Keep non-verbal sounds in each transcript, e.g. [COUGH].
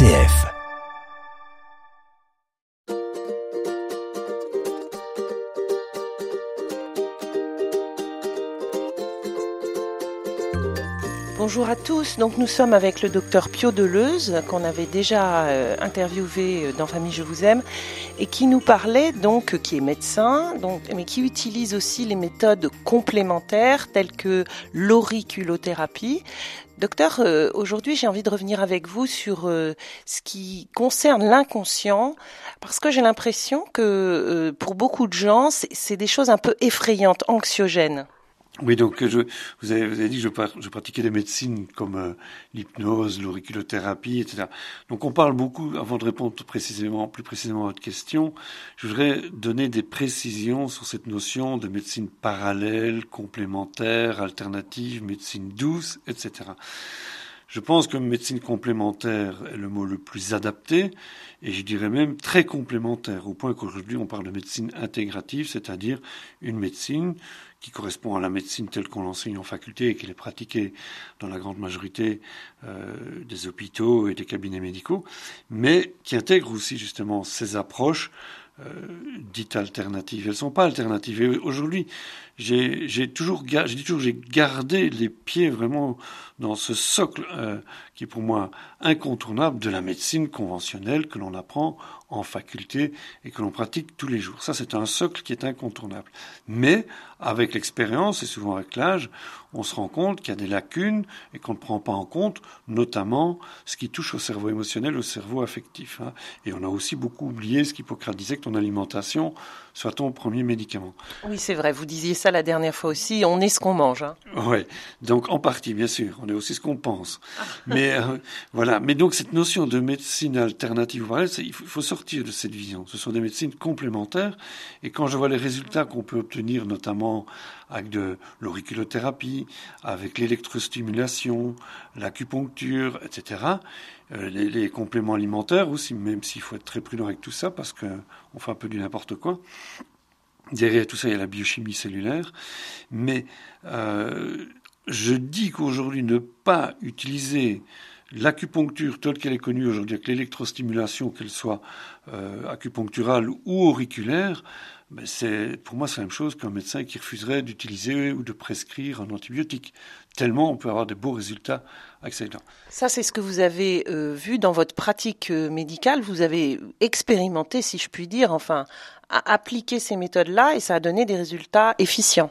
RCF. Bonjour à tous. Donc nous sommes avec le docteur Pio Deleuze qu'on avait déjà euh, interviewé euh, dans Famille Je vous aime et qui nous parlait donc qui est médecin donc mais qui utilise aussi les méthodes complémentaires telles que l'auriculothérapie. Docteur, euh, aujourd'hui j'ai envie de revenir avec vous sur ce qui concerne l'inconscient parce que j'ai l'impression que pour beaucoup de gens c'est des choses un peu effrayantes, anxiogènes. Oui, donc je, vous, avez, vous dit que je, pratiquais des médecines comme euh, l'hypnose, l'auriculothérapie, etc. Donc on parle beaucoup, avant de répondre plus précisément à votre question, je voudrais donner des précisions sur cette notion de médecine parallèle, complémentaire, alternative, médecine douce, etc. Je pense que médecine complémentaire est le mot le plus adapté, et je dirais même très complémentaire, au point qu'aujourd'hui on parle de médecine intégrative, c'est-à-dire une médecine qui correspond à la médecine telle qu'on l'enseigne en faculté et qui est pratiquée dans la grande majorité euh, des hôpitaux et des cabinets médicaux, mais qui intègre aussi justement ces approches euh, dites alternatives. Elles ne sont pas alternatives. Et aujourd'hui, j'ai toujours, j'ai toujours, j'ai gardé les pieds vraiment dans ce socle euh, qui est pour moi incontournable de la médecine conventionnelle que l'on apprend en faculté et que l'on pratique tous les jours. Ça, c'est un socle qui est incontournable. Mais avec l'expérience et souvent avec l'âge, on se rend compte qu'il y a des lacunes et qu'on ne prend pas en compte, notamment ce qui touche au cerveau émotionnel, au cerveau affectif. Hein. Et on a aussi beaucoup oublié ce qu'Hippocrate disait que ton alimentation soit ton premier médicament. Oui, c'est vrai. Vous disiez ça la dernière fois aussi. On est ce qu'on mange. Hein. Oui. Donc en partie, bien sûr. On est aussi ce qu'on pense. Mais euh, voilà. Mais donc cette notion de médecine alternative, il faut sortir de cette vision. Ce sont des médecines complémentaires. Et quand je vois les résultats qu'on peut obtenir, notamment avec de l'auriculothérapie, avec l'électrostimulation, l'acupuncture, etc., euh, les, compléments alimentaires aussi, même s'il faut être très prudent avec tout ça parce qu'on fait un peu du n'importe quoi. Derrière tout ça, il y a la biochimie cellulaire. Mais euh, je dis qu'aujourd'hui, ne pas utiliser l'acupuncture telle qu'elle est connue aujourd'hui, avec l'électrostimulation, qu'elle soit euh, acupuncturale ou auriculaire, ben pour moi, c'est la même chose qu'un médecin qui refuserait d'utiliser ou de prescrire un antibiotique. Tellement on peut avoir de beaux résultats avec ça. Ça, c'est ce que vous avez euh, vu dans votre pratique euh, médicale. Vous avez expérimenté, si je puis dire, enfin, appliqué ces méthodes-là et ça a donné des résultats efficients.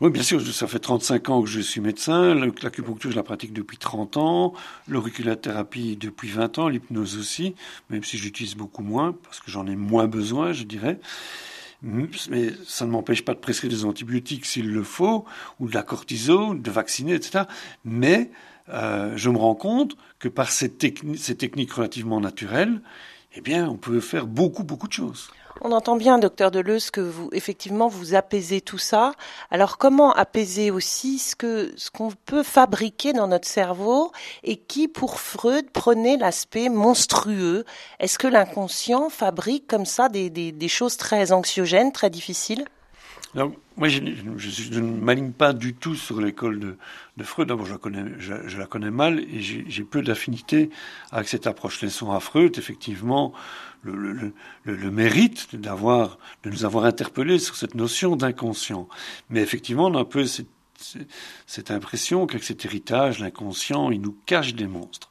Oui, bien sûr, ça fait 35 ans que je suis médecin. L'acupuncture, je la pratique depuis 30 ans. L'auriculothérapie depuis 20 ans. L'hypnose aussi, même si j'utilise beaucoup moins, parce que j'en ai moins besoin, je dirais. Mais ça ne m'empêche pas de prescrire des antibiotiques s'il le faut, ou de la cortisone, de vacciner, etc. Mais euh, je me rends compte que par ces, ces techniques relativement naturelles, eh bien, on peut faire beaucoup, beaucoup de choses. On entend bien, docteur Deleuze, que vous, effectivement, vous apaisez tout ça. Alors, comment apaiser aussi ce que, ce qu'on peut fabriquer dans notre cerveau et qui, pour Freud, prenait l'aspect monstrueux? Est-ce que l'inconscient fabrique comme ça des, des, des choses très anxiogènes, très difficiles? Alors, moi, je, ne m'aligne pas du tout sur l'école de, Freud. D'abord, je, la connais, mal et j'ai peu d'affinité avec cette approche. Laissons à Freud, effectivement, le, mérite de nous avoir interpellés sur cette notion d'inconscient. Mais effectivement, on a un peu cette impression qu'avec cet héritage, l'inconscient, il nous cache des monstres.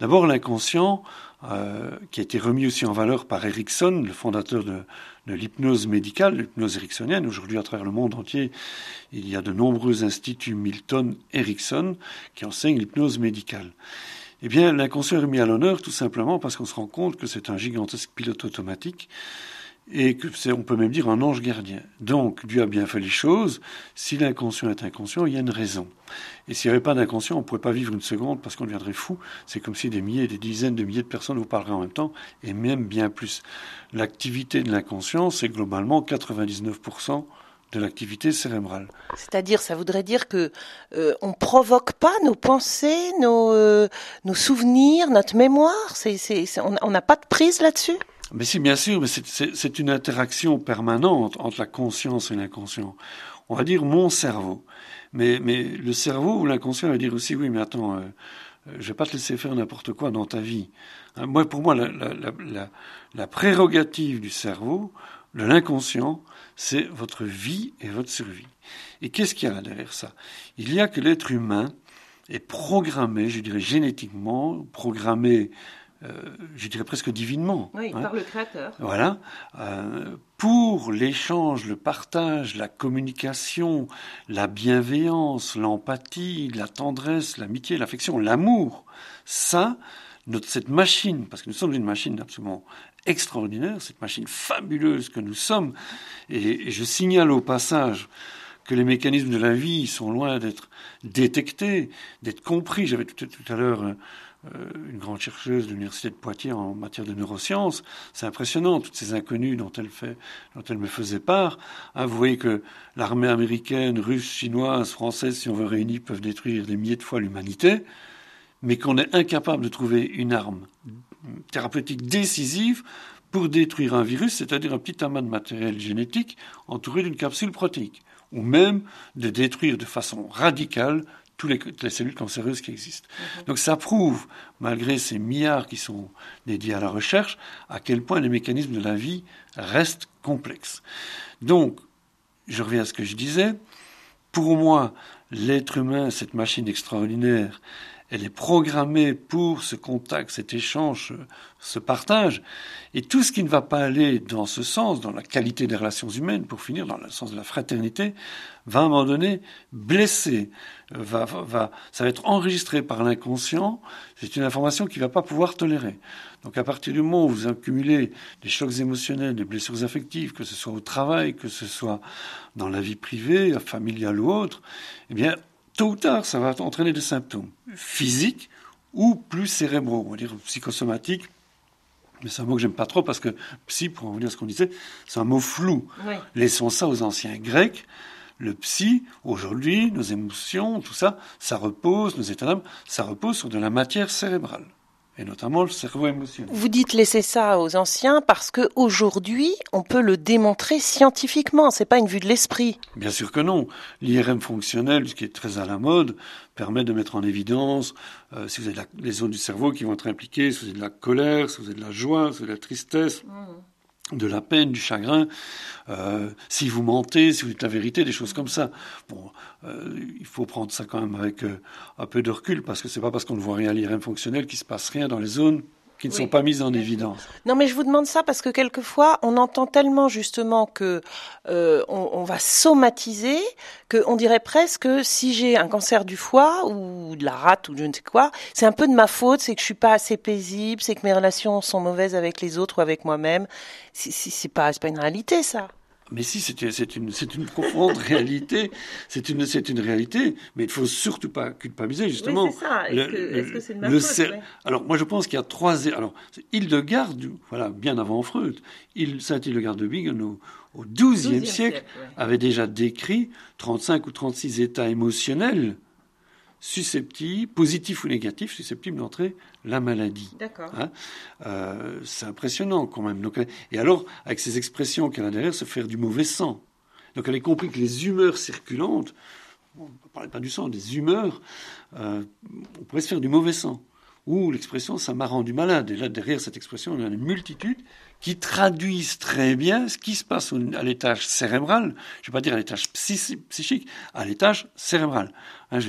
D'abord, l'inconscient, euh, qui a été remis aussi en valeur par Erickson, le fondateur de, l'hypnose médicale, l'hypnose ericksonienne. Aujourd'hui, à travers le monde entier, il y a de nombreux instituts Milton Erickson qui enseignent l'hypnose médicale. Eh bien, l'inconscient est remis à l'honneur tout simplement parce qu'on se rend compte que c'est un gigantesque pilote automatique et on peut même dire, un ange gardien. Donc, Dieu a bien fait les choses. Si l'inconscient est inconscient, il y a une raison. Et s'il n'y avait pas d'inconscient, on ne pourrait pas vivre une seconde parce qu'on deviendrait fou. C'est comme si des milliers, des dizaines de milliers de personnes vous parleraient en même temps, et même bien plus. L'activité de l'inconscient, c'est globalement 99% de l'activité cérébrale. C'est-à-dire, ça voudrait dire que euh, on provoque pas nos pensées, nos, euh, souvenirs, notre mémoire? On n'a pas de prise là-dessus? Mais si, bien sûr, mais c'est une interaction permanente entre la conscience et l'inconscient. On va dire mon cerveau. Mais, mais le cerveau ou l'inconscient va dire aussi, oui, mais attends, euh, je vais pas te laisser faire n'importe quoi dans ta vie. Hein, moi, pour moi, la, prérogative du cerveau, de l'inconscient, c'est votre vie et votre survie. Et qu'est-ce qu'il y a derrière ça? Il y a que l'être humain est programmé, je dirais génétiquement, programmé, euh, je dirais presque divinement. Oui, hein. par le Créateur. Voilà. Euh, pour l'échange, le partage, la communication, la bienveillance, l'empathie, la tendresse, l'amitié, l'affection, l'amour, ça, notre, cette machine, parce que nous sommes une machine absolument extraordinaire, cette machine fabuleuse que nous sommes, et je signale au passage que les mécanismes de la vie sont loin d'être détectés, d'être compris. J'avais tout, à l'heure euh, une grande chercheuse de l'université de Poitiers en matière de neurosciences. C'est impressionnant toutes ces inconnues dont elle me faisait part. Vous voyez que l'armée américaine, russe, chinoise, française, si on veut réunir, peuvent détruire des milliers de fois l'humanité, mais qu'on est incapable de trouver une arme thérapeutique décisive pour détruire un virus, c'est-à-dire un petit amas de matériel génétique entouré d'une capsule protéique ou même de détruire de façon radicale toutes les, cellules cancéreuses qui existent. Mhm. Donc ça prouve, malgré ces milliards qui sont dédiés à la recherche, à quel point les mécanismes de la vie restent complexes. Donc, je reviens à ce que je disais, pour moi, l'être humain, cette machine extraordinaire, elle est programmée pour ce contact, cet échange, ce partage. Et tout ce qui ne va pas aller dans ce sens, dans la qualité des relations humaines, pour finir, dans le sens de la fraternité, va à un moment donné blesser, va, va, ça va être enregistré par l'inconscient. C'est une information qu'il ne va pas pouvoir tolérer. Donc à partir du moment où vous accumulez des chocs émotionnels, des blessures affectives, que ce soit au travail, que ce soit dans la vie privée, familiale ou autre, eh bien, tôt ou tard, ça va entraîner des symptômes physiques ou plus cérébraux, on va dire psychosomatiques. Mais c'est un mot que j'aime pas trop parce que psy, pour en revenir à ce qu'on disait, c'est un mot flou. Laissons ça aux anciens grecs. Le psy, aujourd'hui, nos émotions, tout ça, ça repose, nos états d'âme, ça repose sur de la matière cérébrale et notamment le cerveau émotionnel. Vous dites laisser ça aux anciens parce que aujourd'hui, on peut le démontrer scientifiquement. C'est pas une vue de l'esprit. Bien sûr que non. L'IRM fonctionnel, ce qui est très à la mode, permet de mettre en évidence euh, si vous avez les zones du cerveau qui vont être impliquées, si vous avez de la colère, si vous avez de la joie, si vous avez de la tristesse. Mmh de la peine, du chagrin, euh, si vous mentez, si vous dites la vérité, des choses comme ça. Bon, euh, il faut prendre ça quand même avec euh, un peu de recul, parce que c'est pas parce qu'on ne voit rien à l'IRM fonctionnel qu'il se passe rien dans les zones qui ne sont pas mises en évidence. Non, mais je vous demande ça parce que quelquefois, on entend tellement justement que euh, on, on, va somatiser qu'on dirait presque si j'ai un cancer du foie ou de la rate ou je ne sais quoi, c'est un peu de ma faute, c'est que je suis pas assez paisible, c'est que mes relations sont mauvaises avec les autres ou avec moi-même. C'est pas, pas une réalité, ça. Mais si, c'est une, une profonde [LAUGHS] réalité. C'est une, une réalité, mais il ne faut surtout pas culpabiliser, justement. Oui, c'est ça. Est-ce que c'est de ma faute, Alors, moi, je pense qu'il y a trois... Alors, Hildegarde, voilà, bien avant Freud, Saint-Hildegarde de Bingen, au, au XIIe siècle, avait déjà décrit 35 ou 36 états émotionnels susceptibles, positifs ou négatifs, susceptibles d'entrer la maladie. D'accord. Hein euh, c'est impressionnant quand même. Donc, et alors, avec ces expressions qu'elle a derrière, se faire du mauvais sang. Donc elle a compris que les humeurs circulantes, on ne parle pas du sang, des humeurs, euh, on pourrait se faire du mauvais sang. Ou l'expression ça m'a rendu malade. Et là, derrière cette expression, on a une multitude qui traduisent très bien ce qui se passe à l'étage cérébral, je ne vais pas dire à l'étage psychique, à l'étage cérébral. Hein,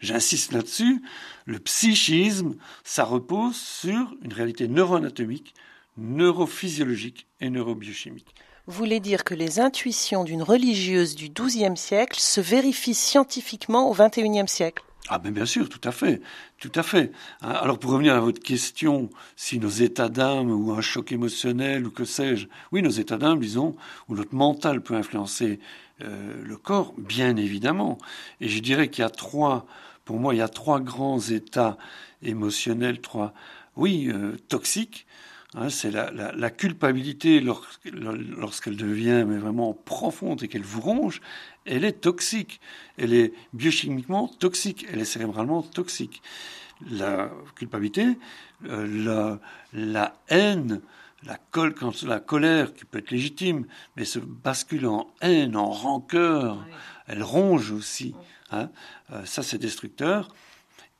j'insiste là-dessus, le psychisme, ça repose sur une réalité neuroanatomique, neurophysiologique et neurobiochimique. Vous voulez dire que les intuitions d'une religieuse du XIIe siècle se vérifient scientifiquement au XXIe siècle? Ah ben bien sûr, tout à fait, tout à fait. Hein, alors pour revenir à votre question, si nos états d'âme ou un choc émotionnel ou que sais-je, oui, nos états d'âme, disons, ou notre mental peut influencer euh, le corps, bien évidemment. Et je dirais qu'il y a trois, pour moi, il y a trois grands états émotionnels, trois, oui, euh, toxiques. Hein, c'est la, la, la, culpabilité lorsqu'elle devient mais vraiment profonde et qu'elle vous ronge, elle est toxique. Elle est biochimiquement toxique, elle est cérébralement toxique. La culpabilité, euh, la, la, haine, la, col, quand, la colère qui peut être légitime, mais se bascule en haine, en rancœur, elle ronge aussi. Hein. Euh, ça, c'est destructeur.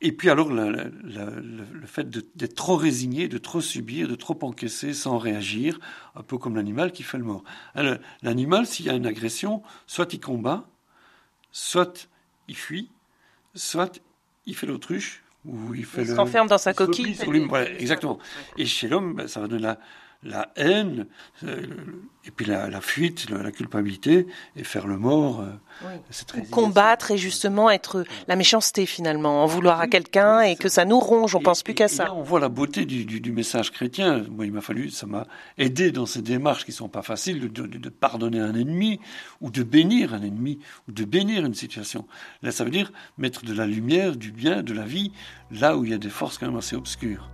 Et puis alors le, le fait d'être trop résigné, de trop subir, de trop encaisser sans réagir, un peu comme l'animal qui fait le mort. L'animal, s'il y a une agression, soit il combat, soit il fuit, soit il fait l'autruche, ou il fait il s'enferme dans sa coquille. exactement. Et chez l'homme, ben, ça va donner la, la haine, euh, et puis la, fuite, la, culpabilité, et faire le mort. Euh, combattre et justement être la méchanceté finalement, en vouloir à quelqu'un et que ça nous ronge, on pense plus qu'à ça. on voit la beauté du, message chrétien. Moi, il m'a fallu, ça m'a aidé dans ces démarches qui sont pas faciles de, de, pardonner un ennemi ou de bénir un ennemi ou de bénir une situation. Là, ça veut dire mettre de la lumière, du bien, de la vie là où il y a des forces quand même assez obscures.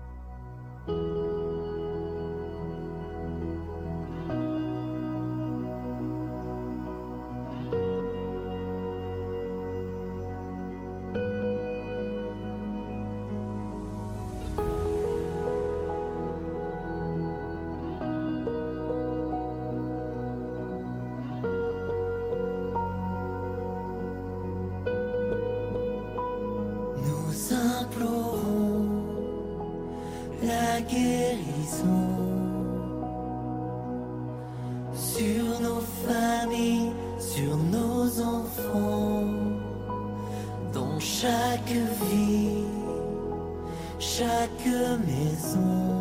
sur nos familles, sur nos enfants, dans chaque vie, chaque maison.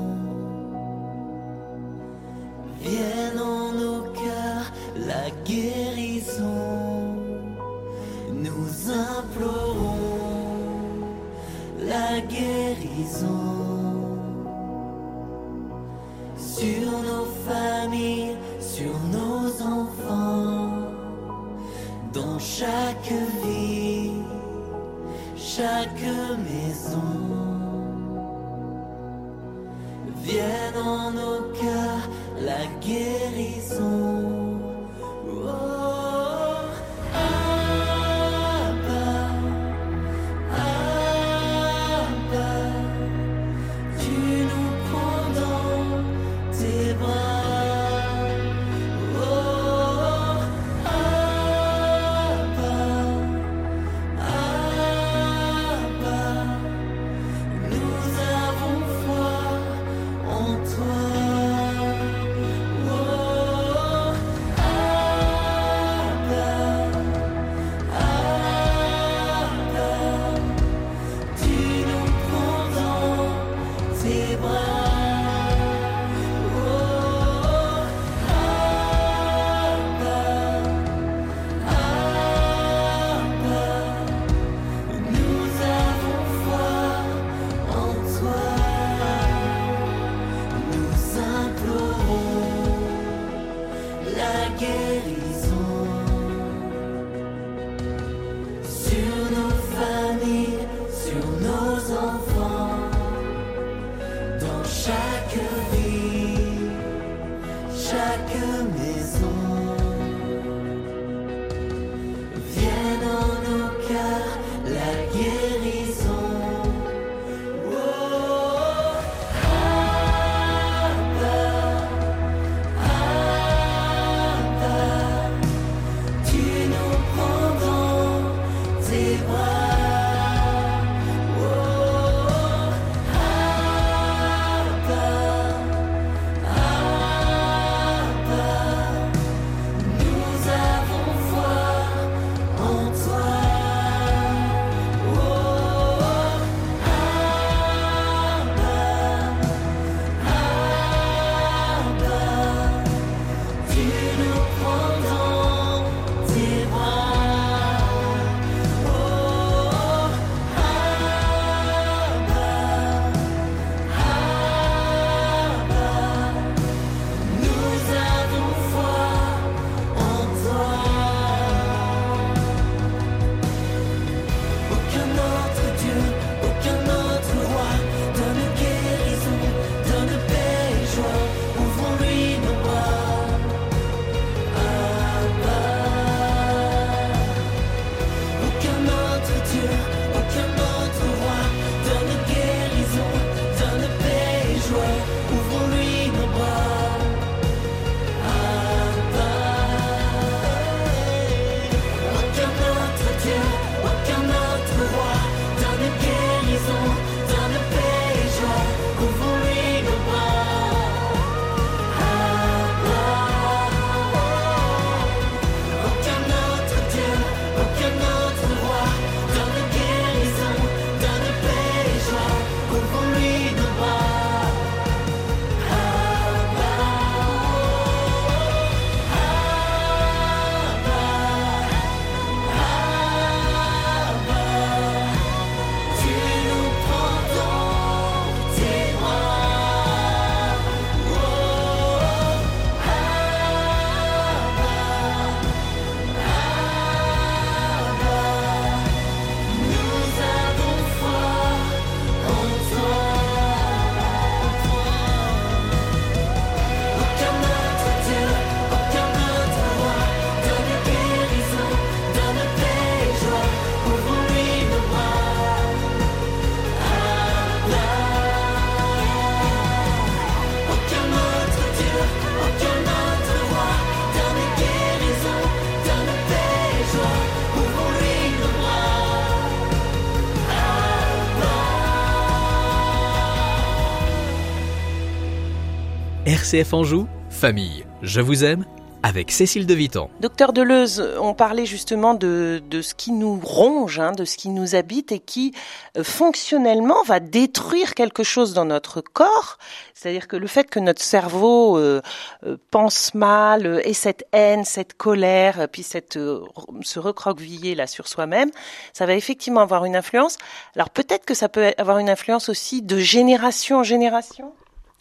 RCF Anjou, famille, je vous aime avec Cécile de Vitan. Docteur Deleuze, on parlait justement de, de ce qui nous ronge, hein, de ce qui nous habite et qui euh, fonctionnellement va détruire quelque chose dans notre corps. C'est-à-dire que le fait que notre cerveau euh, euh, pense mal, ait cette haine, cette colère, puis cette, se recroqueviller là sur soi-même, ça va effectivement avoir une influence. Alors peut-être que ça peut avoir une influence aussi de génération en génération?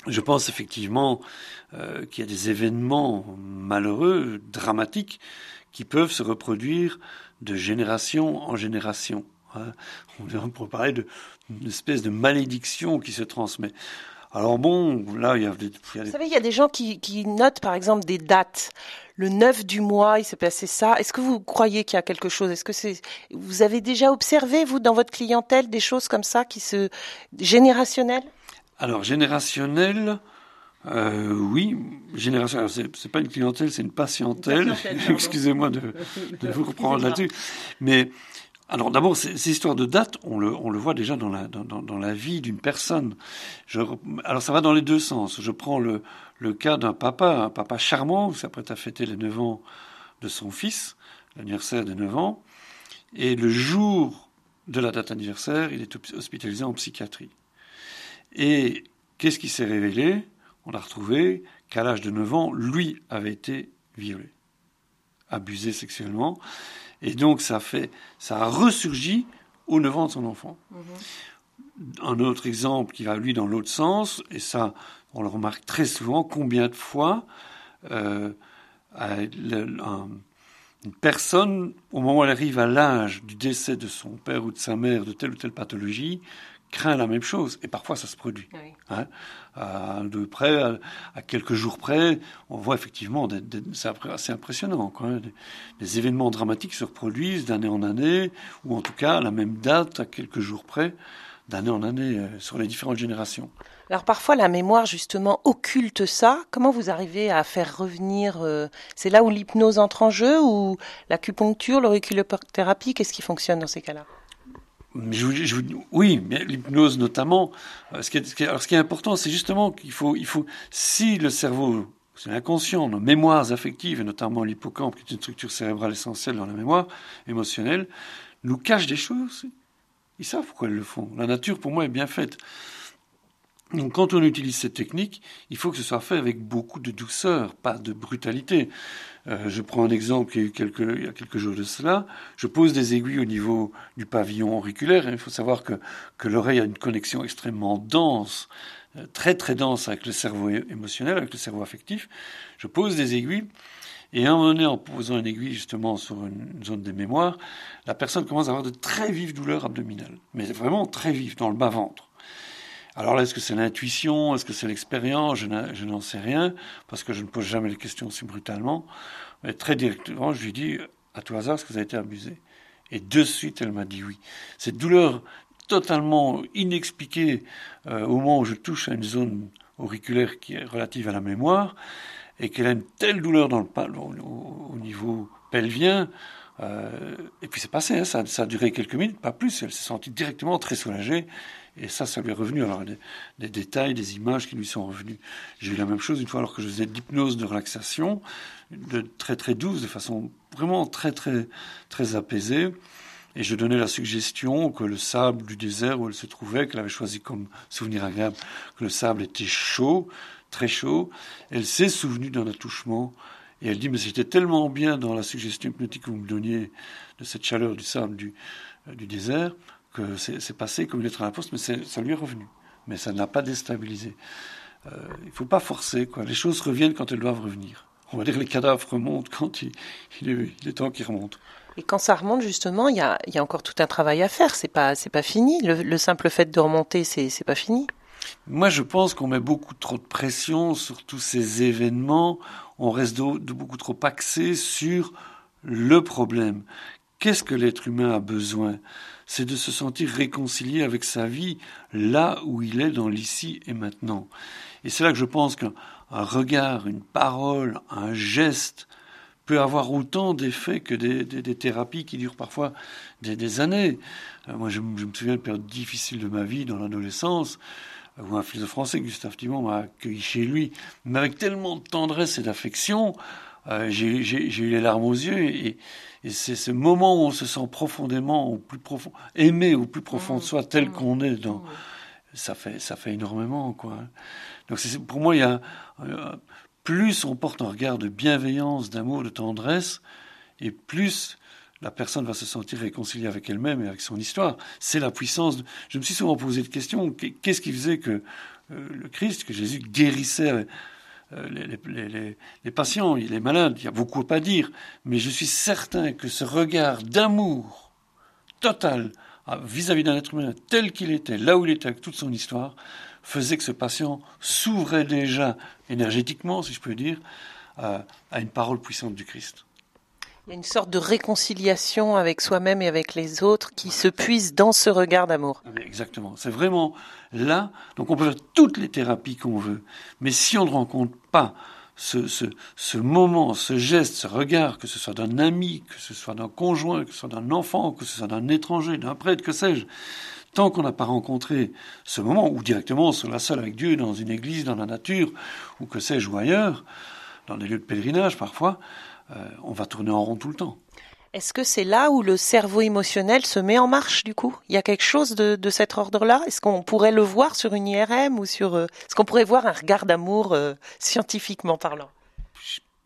Je pense effectivement euh, qu'il y a des événements malheureux, dramatiques, qui peuvent se reproduire de génération en génération. Hein. On pourrait parler d'une espèce de malédiction qui se transmet. Alors bon, là, il y a des... Vous savez, il y a des gens qui, qui notent, par exemple, des dates. Le 9 du mois, il s'est passé ça. Est-ce que vous croyez qu'il y a quelque chose? Est-ce que c'est... Vous avez déjà observé, vous, dans votre clientèle, des choses comme ça qui se... générationnelles? Alors, générationnel, euh, oui, génération. C'est pas une clientèle, c'est une patientèle. [LAUGHS] Excusez-moi de, de, vous reprendre là-dessus. Mais alors d'abord, ces, histoires de date, on le, on le voit déjà dans la, dans, dans la vie d'une personne. Je, alors ça va dans les deux sens. Je prends le, le cas d'un papa, un papa charmant, qui s'apprête à fêter les 9 ans de son fils, l'anniversaire de 9 ans, et le jour de la date anniversaire, il est hospitalisé en psychiatrie. Et qu'est-ce qui s'est révélé? On a retrouvé qu'à l'âge de 9 ans, lui avait été violé, abusé sexuellement. Et donc ça, fait, ça a ressurgi aux 9 ans de son enfant. Mm-hmm. Un autre exemple qui va lui dans l'autre sens, et ça on le remarque très souvent, combien de fois euh, une personne, au moment où elle arrive à l'âge du décès de son père ou de sa mère de telle ou telle pathologie, craint la même chose, et parfois ça se produit. Hein. à, de près, à, quelques jours près, on voit effectivement, c'est assez impressionnant, quoi, hein, des, événements dramatiques se reproduisent d'année en année, ou en tout cas à la même date, à quelques jours près, d'année en année, euh, sur les différentes générations. Alors parfois la mémoire justement occulte ça. Comment vous arrivez à faire revenir euh, C'est là où l'hypnose entre en jeu ou l'acupuncture, l'auriculothérapie Qu'est-ce qui fonctionne dans ces cas-là? Oui, mais l'hypnose notamment. Euh, ce qui est, alors ce qui est important, c'est justement qu'il faut, il faut, si le cerveau, c'est l'inconscient, nos mémoires affectives, et notamment l'hippocampe, qui est une structure cérébrale essentielle dans la mémoire émotionnelle, nous cache des choses. Ils savent pourquoi ils le font. La nature, pour moi, est bien faite. Donc quand on utilise cette technique, il faut que ce soit fait avec beaucoup de douceur, pas de brutalité. Euh, je prends un exemple y a, quelques, il y a quelques jours de cela. Je pose des aiguilles au niveau du pavillon auriculaire. Il faut savoir que, que l'oreille a une connexion extrêmement dense, euh, très très dense avec le cerveau émotionnel, avec le cerveau affectif. Je pose des aiguilles. Et à un moment donné, en posant une aiguille justement sur une zone des mémoires, la personne commence à avoir de très vives douleurs abdominales, mais vraiment très vives, dans le bas-ventre. Alors là, est-ce que c'est l'intuition? Est-ce que c'est l'expérience? Je n'en sais rien, parce que je ne pose jamais les questions si brutalement. Mais très directement, je lui dis, à tout hasard, est-ce que vous avez été abusé? Et de suite, elle m'a dit oui. Cette douleur totalement inexpliquée euh, au moment où je touche à une zone auriculaire qui est relative à la mémoire, et qu'elle a une telle douleur dans le, au, au niveau pelvien, euh, et puis c'est passé, hein, ça, ça, a duré quelques minutes, pas plus. Elle s'est sentie directement très soulagée. Et ça, ça lui est revenu. Alors, des, détails, des images qui lui sont revenus. J'ai eu la même chose une fois alors que je faisais de l'hypnose de relaxation, de très très douce, de façon vraiment très très très apaisée. Et je donnais la suggestion que le sable du désert où elle se trouvait, qu'elle avait choisi comme souvenir agréable, que le sable était chaud, très chaud. Elle s'est souvenue d'un attouchement et elle dit, mais c'était tellement bien dans la suggestion hypnotique que vous me donniez de cette chaleur du sable du, euh, du désert que c'est passé comme une lettre à la poste, mais ça lui est revenu. Mais ça ne l'a pas déstabilisé. Euh, il ne faut pas forcer. Quoi. Les choses reviennent quand elles doivent revenir. On va dire que les cadavres remontent quand il, est, temps qu'ils remontent. Et quand ça remonte, justement, il y a, y a, encore tout un travail à faire. C'est pas, c'est pas fini. Le, le, simple fait de remonter, c'est, c'est pas fini. Moi, je pense qu'on met beaucoup trop de pression sur tous ces événements. On reste de, de beaucoup trop axé sur le problème. Qu'est-ce que l'être humain a besoin? C'est de se sentir réconcilié avec sa vie là où il est dans l'ici et maintenant. Et c'est là que je pense qu'un regard, une parole, un geste peut avoir autant d'effets que des, thérapies qui durent parfois des, années. Euh, moi, je, me souviens de périodes difficiles de ma vie dans l'adolescence. ou un philosophe français, Gustave Thibon, m'a accueilli chez lui, mais avec tellement de tendresse et d'affection, euh, j'ai eu les larmes aux yeux, et, et c'est ce moment où on se sent profondément, au plus profond, aimé au plus profond de mmh. soi, tel qu'on est dans. Ça fait, ça fait énormément, quoi. Donc pour moi, il y a euh, plus on porte un regard de bienveillance, d'amour, de tendresse, et plus la personne va se sentir réconciliée avec elle-même et avec son histoire. C'est la puissance. Je me suis souvent posé de questions. Qu'est-ce qui faisait que euh, le Christ, que Jésus guérissait euh, les, patients, les malades Il y a beaucoup à dire, mais je suis certain que ce regard d'amour total vis-à-vis d'un être humain tel qu'il était, là où il était avec toute son histoire, faisait que ce patient s'ouvrait déjà énergétiquement, si je peux dire, à une parole puissante du Christ. Il y a une sorte de réconciliation avec soi-même et avec les autres qui se puise dans ce regard d'amour. Ah, exactement. C'est vraiment là. Donc on peut faire toutes les thérapies qu'on veut. Mais si on ne rencontre pas ce, moment, ce geste, ce regard, que ce soit d'un ami, que ce soit d'un conjoint, que ce soit d'un enfant, que ce soit d'un étranger, d'un prêtre, que sais-je, tant qu'on n'a pas rencontré ce moment, ou directement sur la salle avec Dieu, dans une église, dans la nature, ou que sais-je, ou ailleurs, dans des lieux de pèlerinage parfois, on va tourner en rond tout le temps. Est-ce que c'est là où le cerveau émotionnel se met en marche du coup? Il y a quelque chose de, cet ordre-là? Est-ce qu'on pourrait le voir sur une IRM ou sur euh, Est-ce qu'on pourrait voir un regard d'amour euh, scientifiquement parlant?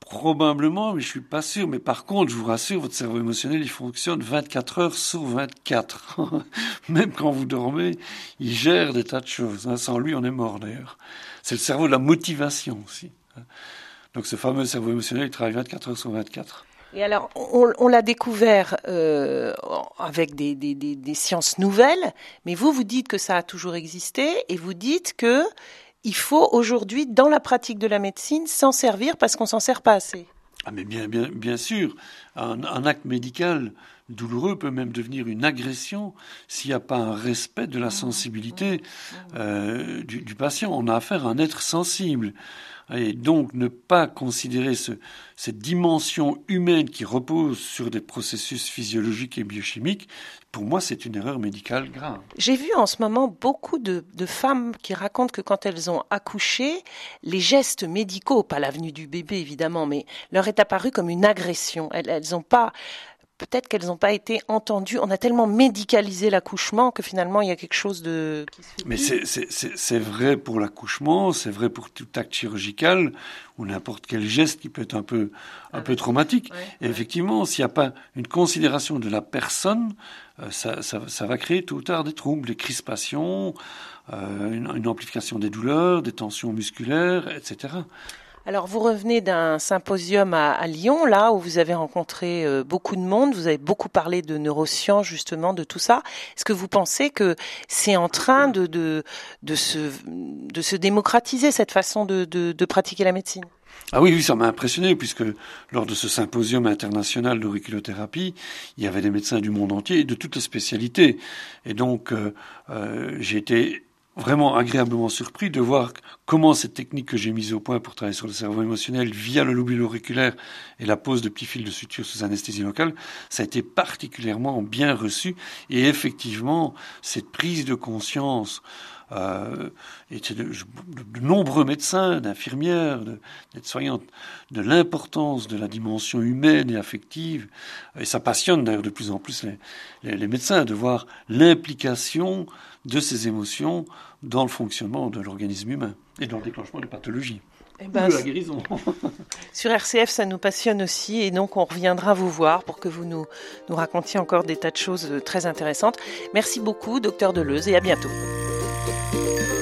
Probablement, mais je suis pas sûr. Mais par contre, je vous rassure, votre cerveau émotionnel, il fonctionne 24 heures sur 24. [LAUGHS] Même quand vous dormez, il gère des tas de choses. Hein. Sans lui, on est mort d'ailleurs. C'est le cerveau de la motivation aussi. Donc ce fameux cerveau émotionnel, il travaille 24 heures sur 24. Et alors, on, l'a découvert euh, avec des, des, sciences nouvelles, mais vous, vous dites que ça a toujours existé, et vous dites que il faut aujourd'hui, dans la pratique de la médecine, s'en servir parce qu'on s'en sert pas assez. Ah mais bien, bien, bien sûr, un, acte médical douloureux peut même devenir une agression s'il n'y a pas un respect de la sensibilité euh, du, du, patient. On a affaire à un être sensible. Et donc ne pas considérer ce, cette dimension humaine qui repose sur des processus physiologiques et biochimiques, pour moi c'est une erreur médicale grave. J'ai vu en ce moment beaucoup de, de, femmes qui racontent que quand elles ont accouché, les gestes médicaux, pas l'avenue du bébé évidemment, mais leur est apparu comme une agression. Elles n'ont pas peut-être qu'elles n'ont pas été entendues. On a tellement médicalisé l'accouchement que finalement il y a quelque chose de. Mais c'est vrai pour l'accouchement, c'est vrai pour tout acte chirurgical ou n'importe quel geste qui peut être un peu un ah peu traumatique. Et effectivement, s'il n'y a pas une considération de la personne, euh, ça, ça, ça, va créer tôt ou tard des troubles, des crispations, euh, une, une amplification des douleurs, des tensions musculaires, etc. Alors vous revenez d'un symposium à, Lyon, là où vous avez rencontré euh, beaucoup de monde, vous avez beaucoup parlé de neurosciences justement, de tout ça. Est-ce que vous pensez que c'est en train de, de, de, se, de se démocratiser cette façon de, de, de pratiquer la médecine? Ah oui, oui, ça m'a impressionné puisque lors de ce symposium international d'auriculothérapie, il y avait des médecins du monde entier de toutes les spécialités. Et donc, euh, euh, j'ai été vraiment agréablement surpris de voir comment cette technique que j'ai mise au point pour travailler sur le cerveau émotionnel via le lobule auriculaire et la pose de petits fils de suture sous anesthésie locale, ça a été particulièrement bien reçu. Et effectivement cette prise de conscience euh, et de, de, nombreux médecins, d'infirmières, d'aides-soignantes, de, l'importance de la dimension humaine et affective. Et ça passionne d'ailleurs de plus en plus les, les médecins de voir l'implication de ces émotions dans le fonctionnement de l'organisme humain et dans le déclenchement de pathologies. Eh ben, la guérison. [LAUGHS] Sur RCF, ça nous passionne aussi et donc on reviendra vous voir pour que vous nous, nous racontiez encore des tas de choses très intéressantes. Merci beaucoup, docteur Deleuze, et à bientôt. Bye.